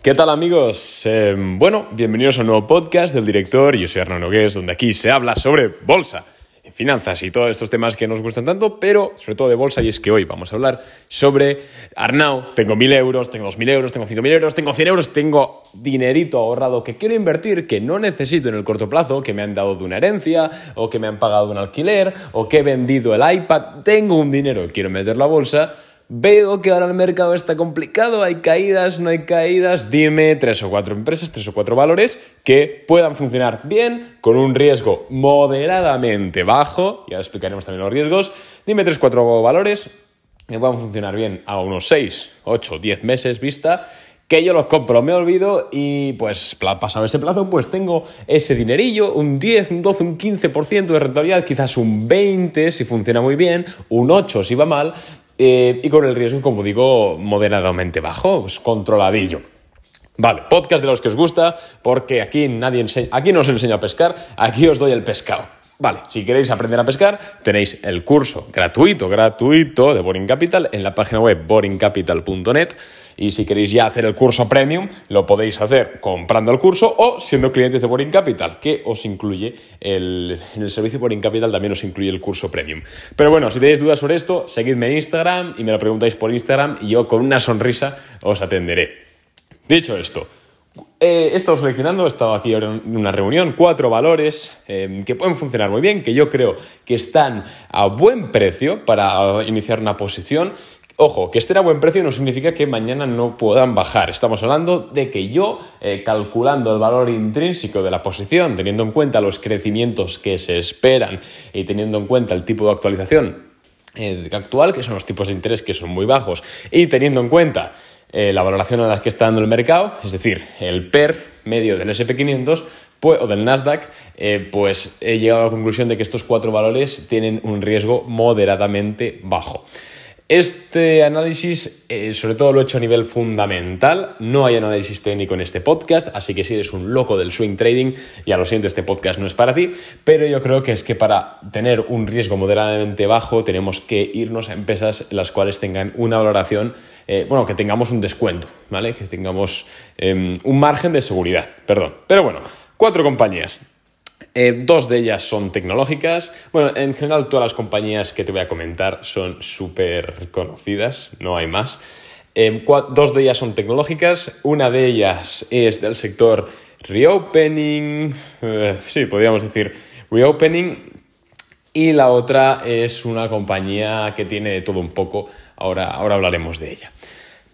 ¿Qué tal amigos? Eh, bueno, bienvenidos a un nuevo podcast del director. Yo soy Hernán Nogués, donde aquí se habla sobre bolsa, finanzas y todos estos temas que nos gustan tanto, pero sobre todo de bolsa. Y es que hoy vamos a hablar sobre Arnau. Tengo mil euros, tengo dos mil euros, tengo cinco mil euros, tengo cien euros, tengo dinerito ahorrado que quiero invertir, que no necesito en el corto plazo, que me han dado de una herencia, o que me han pagado un alquiler, o que he vendido el iPad. Tengo un dinero quiero meterlo a bolsa Veo que ahora el mercado está complicado, hay caídas, no hay caídas. Dime tres o cuatro empresas, tres o cuatro valores que puedan funcionar bien con un riesgo moderadamente bajo. Y ahora explicaremos también los riesgos. Dime tres o cuatro valores que puedan funcionar bien a unos 6, 8, 10 meses vista que yo los compro, me olvido y pues pasado ese plazo pues tengo ese dinerillo, un 10, un 12, un 15% de rentabilidad, quizás un 20 si funciona muy bien, un 8 si va mal eh, y con el riesgo, como digo, moderadamente bajo, pues controladillo. Vale, podcast de los que os gusta, porque aquí nadie aquí no os enseño a pescar, aquí os doy el pescado. Vale, si queréis aprender a pescar, tenéis el curso gratuito, gratuito de Boring Capital en la página web boringcapital.net y si queréis ya hacer el curso premium, lo podéis hacer comprando el curso o siendo clientes de Boring Capital, que os incluye el, en el servicio Boring Capital también os incluye el curso premium. Pero bueno, si tenéis dudas sobre esto, seguidme en Instagram y me lo preguntáis por Instagram y yo con una sonrisa os atenderé. Dicho esto, he estado seleccionando, he estado aquí en una reunión, cuatro valores em, que pueden funcionar muy bien, que yo creo que están a buen precio para iniciar una posición. Ojo, que estén a buen precio no significa que mañana no puedan bajar. Estamos hablando de que yo, eh, calculando el valor intrínseco de la posición, teniendo en cuenta los crecimientos que se esperan y teniendo en cuenta el tipo de actualización eh, actual, que son los tipos de interés que son muy bajos, y teniendo en cuenta eh, la valoración a la que está dando el mercado, es decir, el PER medio del SP500 pues, o del Nasdaq, eh, pues he llegado a la conclusión de que estos cuatro valores tienen un riesgo moderadamente bajo. Este análisis, eh, sobre todo lo he hecho a nivel fundamental, no hay análisis técnico en este podcast, así que si eres un loco del swing trading, ya lo siento, este podcast no es para ti, pero yo creo que es que para tener un riesgo moderadamente bajo tenemos que irnos a empresas las cuales tengan una valoración eh, bueno, que tengamos un descuento, ¿vale? Que tengamos em, un margen de seguridad, perdón. Pero bueno, cuatro compañías. Eh, dos de ellas son tecnológicas. Bueno, en general todas las compañías que te voy a comentar son súper conocidas, no hay más. Em, dos de ellas son tecnológicas, una de ellas es del sector reopening, eh, sí, podríamos decir reopening, y la otra es una compañía que tiene todo un poco, ahora, ahora hablaremos de ella.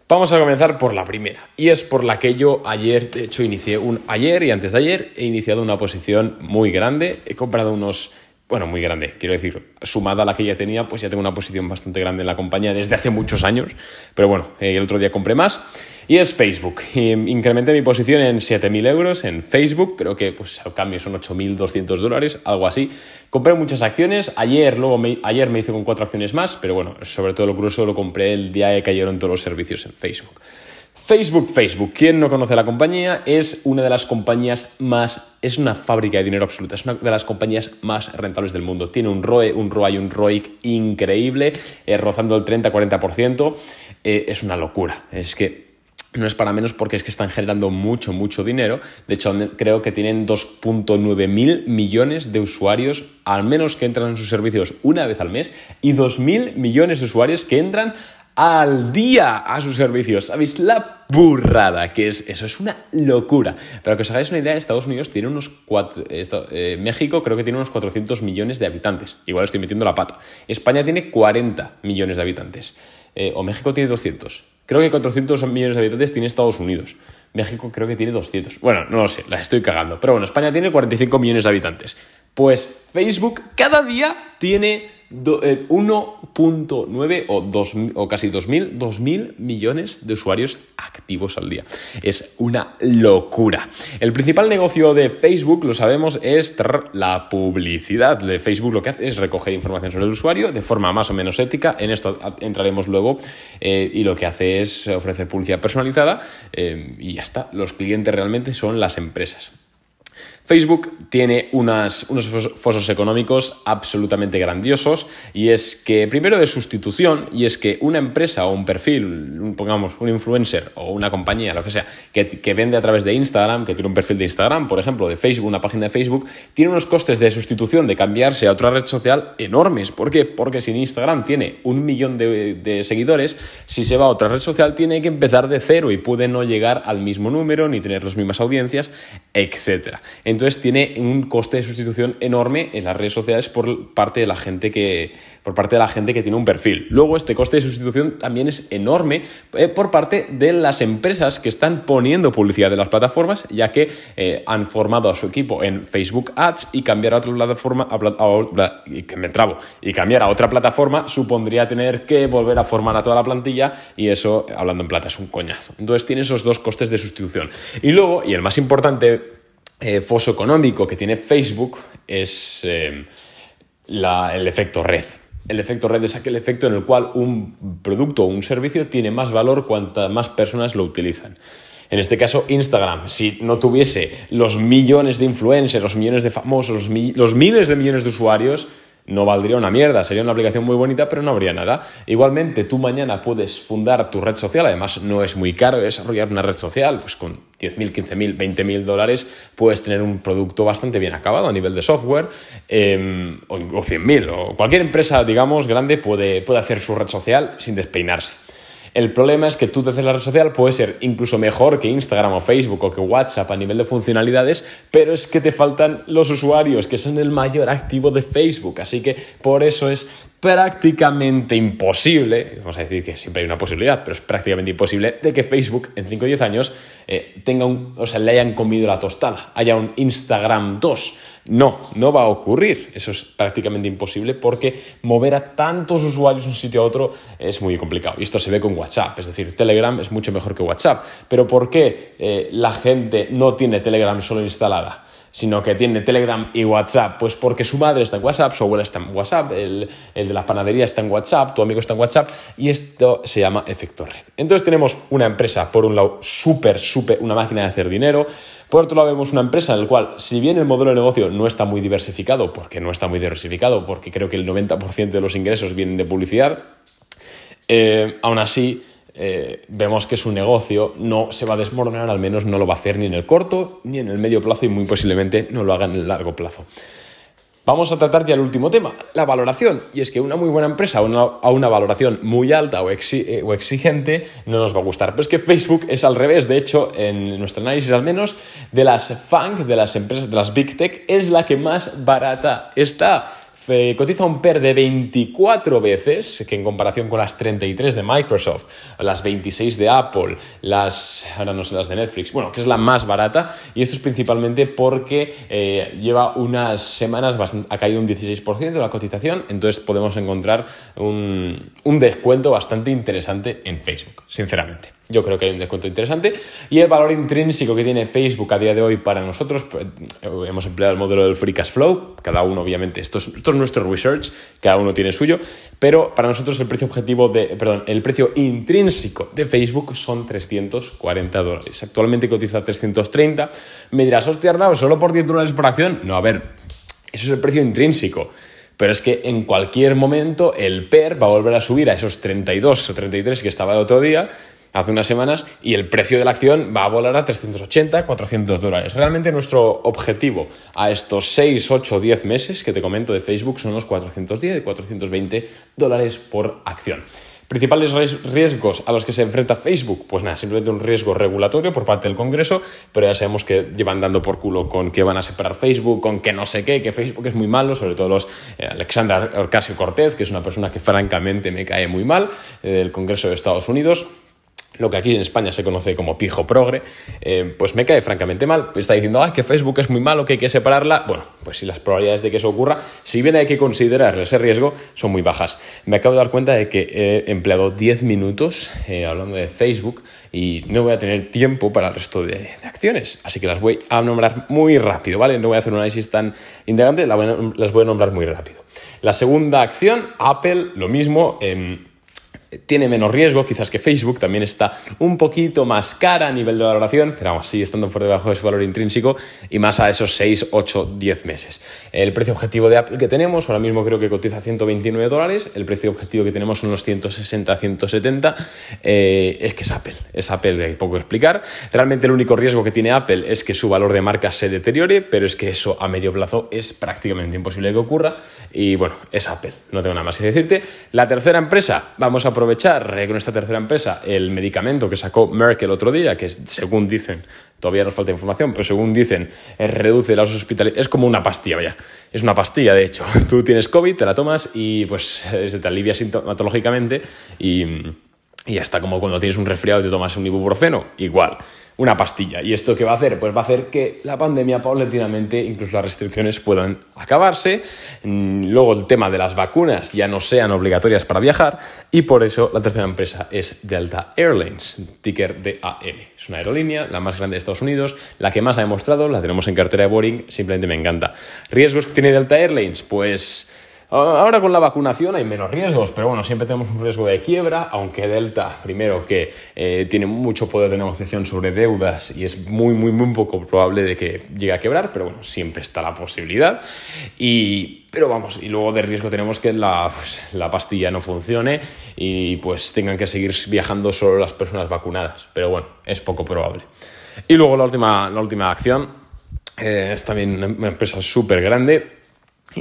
Vamos a comenzar por la primera, y es por la que yo ayer, de hecho, inicié un ayer y antes de ayer he iniciado una posición muy grande, he comprado unos bueno, muy grande, quiero decir, sumada a la que ya tenía, pues ya tengo una posición bastante grande en la compañía desde hace muchos años, pero bueno, eh, el otro día compré más, y es Facebook. incrementé mi posición en 7.000 euros en Facebook, creo que pues al cambio son 8.200 dólares, algo así. Compré muchas acciones, ayer, luego ayer me hice con cuatro acciones más, pero bueno, sobre todo lo grueso lo compré el día que cayeron todos los servicios en Facebook. Facebook, Facebook, ¿quién no conoce la compañía? Es una de las compañías más, es una fábrica de dinero absoluta, es una de las compañías más rentables del mundo. Tiene un ROE, un ROI y un ROIC increíble, eh, rozando el 30-40%. Eh, es una locura, es que no es para menos porque es que están generando mucho, mucho dinero. De hecho, creo que tienen 2.9 mil millones de usuarios, al menos que entran en sus servicios una vez al mes, y 2 mil millones de usuarios que entran al día a sus servicios. ¿Sabéis la burrada que es eso? Es una locura. Para que os hagáis una idea, Estados Unidos tiene unos eh, México creo que tiene unos 400 millones de habitantes. Igual estoy metiendo la pata. España tiene 40 millones de habitantes. Eh, o México tiene 200. Creo que 400 millones de habitantes tiene Estados Unidos. México creo que tiene 200. Bueno, no lo sé, las estoy cagando. Pero bueno, España tiene 45 millones de habitantes. Pues Facebook cada día tiene 1.9 eh, o, o casi 2.000, 2.000 millones de usuarios activos al día. Es una locura. El principal negocio de Facebook, lo sabemos, es la publicidad. De Facebook lo que hace es recoger información sobre el usuario de forma más o menos ética. En esto entraremos luego. Eh, y lo que hace es ofrecer publicidad personalizada. Eh, y ya está. Los clientes realmente son las empresas. Facebook tiene unos fosos económicos absolutamente grandiosos y es que, primero de sustitución, y es que una empresa o un perfil, pongamos un influencer o una compañía, lo que sea, que, que vende a través de Instagram, que tiene un perfil de Instagram, por ejemplo, de Facebook, una página de Facebook, tiene unos costes de sustitución de cambiarse a otra red social enormes. ¿Por qué? Porque si Instagram tiene un millón de, de seguidores, si se va a otra red social tiene que empezar de cero y puede no llegar al mismo número ni tener las mismas audiencias, etc. Entonces tiene un coste de sustitución enorme en las redes sociales por parte de la gente que, por parte de la gente que tiene un perfil. Luego este coste de sustitución también es enorme eh, por parte de las empresas que están poniendo publicidad en las plataformas, ya que eh, han formado a su equipo en Facebook Ads y cambiar a otra plataforma, que me trabo, y cambiar a otra plataforma supondría tener que volver a formar a toda la plantilla y eso, hablando en plata, es un coñazo. Entonces tiene esos dos costes de sustitución. Y luego, y el más importante, eh, foso económico que tiene Facebook es eh, el efecto red. El efecto red es aquel efecto en el cual un producto o un servicio tiene más valor cuantas más personas lo utilizan. En este caso, Instagram, si no tuviese los millones de influencers, los millones de famosos, los miles de millones de usuarios, no valdría una mierda, sería una aplicación muy bonita, pero no habría nada. Igualmente, tú mañana puedes fundar tu red social, además no es muy caro desarrollar una red social, pues con 10.000, 15.000, 20.000 dólares puedes tener un producto bastante bien acabado a nivel de software, em, o, 100.000, o cualquier empresa, digamos, grande puede, puede hacer su red social sin despeinarse. El problema es que tú desde la red social puede ser incluso mejor que Instagram o Facebook o que WhatsApp a nivel de funcionalidades, pero es que te faltan los usuarios, que son el mayor activo de Facebook. Así que por eso es prácticamente imposible, vamos a decir que siempre hay una posibilidad, pero es prácticamente imposible de que Facebook en 5 o 10 años eh, tenga un, o sea, le hayan comido la tostada, haya un Instagram 2 no, no va a ocurrir. Eso es prácticamente imposible porque mover a tantos usuarios de un sitio a otro es muy complicado. Y esto se ve con WhatsApp. Es decir, Telegram es mucho mejor que WhatsApp. Pero ¿por qué eh, la gente no tiene Telegram solo instalada? Sino que tiene Telegram y WhatsApp, pues porque su madre está en WhatsApp, su abuela está en WhatsApp, el, de la panadería está en WhatsApp, tu amigo está en WhatsApp, y esto se llama efecto red. Entonces tenemos una empresa, por un lado, súper, súper, una máquina de hacer dinero, por otro lado vemos una empresa en la cual, si bien el modelo de negocio no está muy diversificado, porque no está muy diversificado, porque creo que el 90% de los ingresos vienen de publicidad, eh, aún así eh, vemos que su negocio no se va a desmoronar, al menos no lo va a hacer ni en el corto ni en el medio plazo y muy posiblemente no lo haga en el largo plazo. Vamos a tratar ya el último tema, la valoración. Y es que una muy buena empresa a una, valoración muy alta o, eh, o, exigente no nos va a gustar. Pero es que Facebook es al revés. De hecho, en nuestro análisis al menos, de las FANG, de las empresas, de las Big Tech, es la que más barata está cotiza un PER de 24 veces, que en comparación con las 33 de Microsoft, las 26 de Apple, las, ahora no sé, las de Netflix, bueno, que es la más barata, y esto es principalmente porque eh, lleva unas semanas, ha caído un 16% de la cotización, entonces podemos encontrar un, un descuento bastante interesante en Facebook, sinceramente. Yo creo que hay un descuento interesante. Y el valor intrínseco que tiene Facebook a día de hoy para nosotros, pues, hemos empleado el modelo del Free Cash Flow, cada uno obviamente, esto es, esto es nuestro research, cada uno tiene suyo, pero para nosotros el precio objetivo de, perdón, el precio intrínseco de Facebook son 340 dólares. Actualmente cotiza 330. Me dirás, hostia, Arnau, solo por 10 dólares por acción. No, a ver, eso es el precio intrínseco. Pero es que en cualquier momento el PER va a volver a subir a esos 32 o 33 que estaba el otro día hace unas semanas y el precio de la acción va a volar a 380, 400 dólares. Realmente nuestro objetivo a estos 6, 8, 10 meses que te comento de Facebook son los 410, 420 dólares por acción. ¿Principales riesgos a los que se enfrenta Facebook? Pues nada, simplemente un riesgo regulatorio por parte del Congreso, pero ya sabemos que llevan dando por culo con que van a separar Facebook, con que no sé qué, que Facebook es muy malo, sobre todo los eh, Alexander Ocasio Cortez, que es una persona que francamente me cae muy mal, eh, del Congreso de Estados Unidos lo que aquí en España se conoce como pijo progre, eh, pues me cae francamente mal. Está diciendo, ah, que Facebook es muy malo, que hay que separarla. Bueno, pues si las probabilidades de que eso ocurra, si bien hay que considerar ese riesgo, son muy bajas. Me acabo de dar cuenta de que he empleado 10 minutos eh, hablando de Facebook y no voy a tener tiempo para el resto de, acciones. Así que las voy a nombrar muy rápido, ¿vale? No voy a hacer un análisis tan indagante, las voy a nombrar muy rápido. La segunda acción, Apple, lo mismo. Tiene menos riesgo, quizás que Facebook, también está un poquito más cara a nivel de valoración, pero aún sigue estando por debajo de su valor intrínseco y más a esos 6, 8, 10 meses. El precio objetivo de Apple que tenemos, ahora mismo creo que cotiza 129 dólares, el precio objetivo que tenemos son unos 160, 170, eh, es que es Apple, es Apple, hay poco explicar. Realmente el único riesgo que tiene Apple es que su valor de marca se deteriore, pero es que eso a medio plazo es prácticamente imposible que ocurra y bueno, es Apple, no tengo nada más que decirte. La tercera empresa, vamos a aprovechar con esta tercera empresa el medicamento que sacó Merck el otro día, que según dicen, todavía nos falta información, pero según dicen, eh, reduce las hospitalizaciones, es como una pastilla, vaya, es una pastilla de hecho. Tú tienes COVID, te la tomas y pues se te alivia sintomatológicamente y, y ya está, como cuando tienes un resfriado y te tomas un ibuprofeno, igual una pastilla. ¿Y esto qué va a hacer? Pues va a hacer que la pandemia paulatinamente, incluso las restricciones, puedan acabarse. Mm, luego el tema de las vacunas ya no sean obligatorias para viajar. Y por eso la tercera empresa es Delta Airlines, ticker DAL. Es una aerolínea, la más grande de Estados Unidos, la que más ha demostrado, la tenemos en cartera de Boring, simplemente me encanta. ¿Riesgos que tiene Delta Airlines? Pues Ahora con la vacunación hay menos riesgos, pero bueno, siempre tenemos un riesgo de quiebra, aunque Delta, primero que eh, tiene mucho poder de negociación sobre deudas y es muy, muy, muy poco probable de que llegue a quebrar, pero bueno, siempre está la posibilidad. Y, pero vamos, y luego de riesgo tenemos que la, pues, la pastilla no funcione y pues tengan que seguir viajando solo las personas vacunadas, pero bueno, es poco probable. Y luego la última, la última acción eh, es también una empresa súper grande,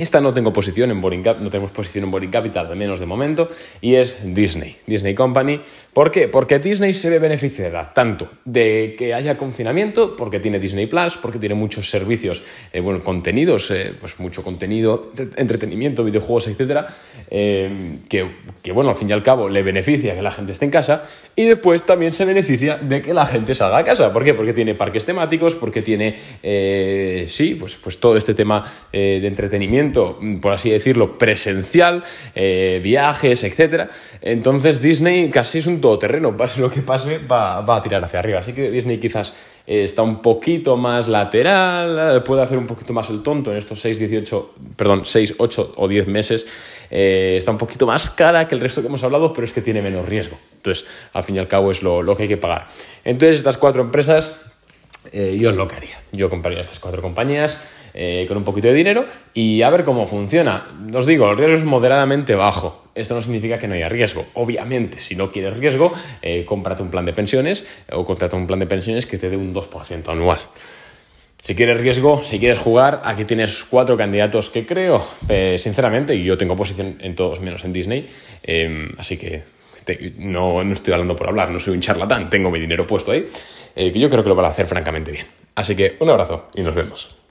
esta no tengo posición en Boring no tenemos posición en Boring Capital, al menos de momento, y es Disney, Disney Company. ¿Por qué? Porque Disney se ve beneficiada tanto de que haya confinamiento, porque tiene Disney Plus, porque tiene muchos servicios, eh, bueno, contenidos, eh, pues mucho contenido, entretenimiento, videojuegos, etcétera, eh, que, bueno, al fin y al cabo le beneficia que la gente esté en casa, y después también se beneficia de que la gente salga a casa. ¿Por qué? Porque tiene parques temáticos, porque tiene, sí, pues, pues todo este tema de entretenimiento Mm, por así decirlo, presencial, eh, viajes, etc. Entonces Disney casi es un todoterreno, pase lo que pase, va, a tirar hacia arriba. Así que Disney quizás eh, está un poquito más lateral, eh, puede hacer un poquito más el tonto en estos 6, 18, perdón, 6, 8 o 10 meses. Está un poquito más cara que el resto que hemos hablado, pero es que tiene menos riesgo. Entonces, al fin y al cabo, es lo, que hay que pagar. Entonces, estas cuatro empresas, yo es lo que haría. Yo compraría estas cuatro compañías. Eh, con un poquito de dinero y a ver cómo funciona. Os digo, el riesgo es moderadamente bajo. Esto no significa que no haya riesgo. Obviamente, si no quieres riesgo, eh, cómprate un plan de pensiones o contrata un plan de pensiones que te dé un 2% anual. Si quieres riesgo, si quieres jugar, aquí tienes cuatro candidatos que creo, eh, sinceramente, y yo tengo posición en todos menos en Disney, em, así que no, no, estoy hablando por hablar, no soy un charlatán, tengo mi dinero puesto ahí, que yo creo que lo van a hacer francamente bien. Así que un abrazo y nos vemos.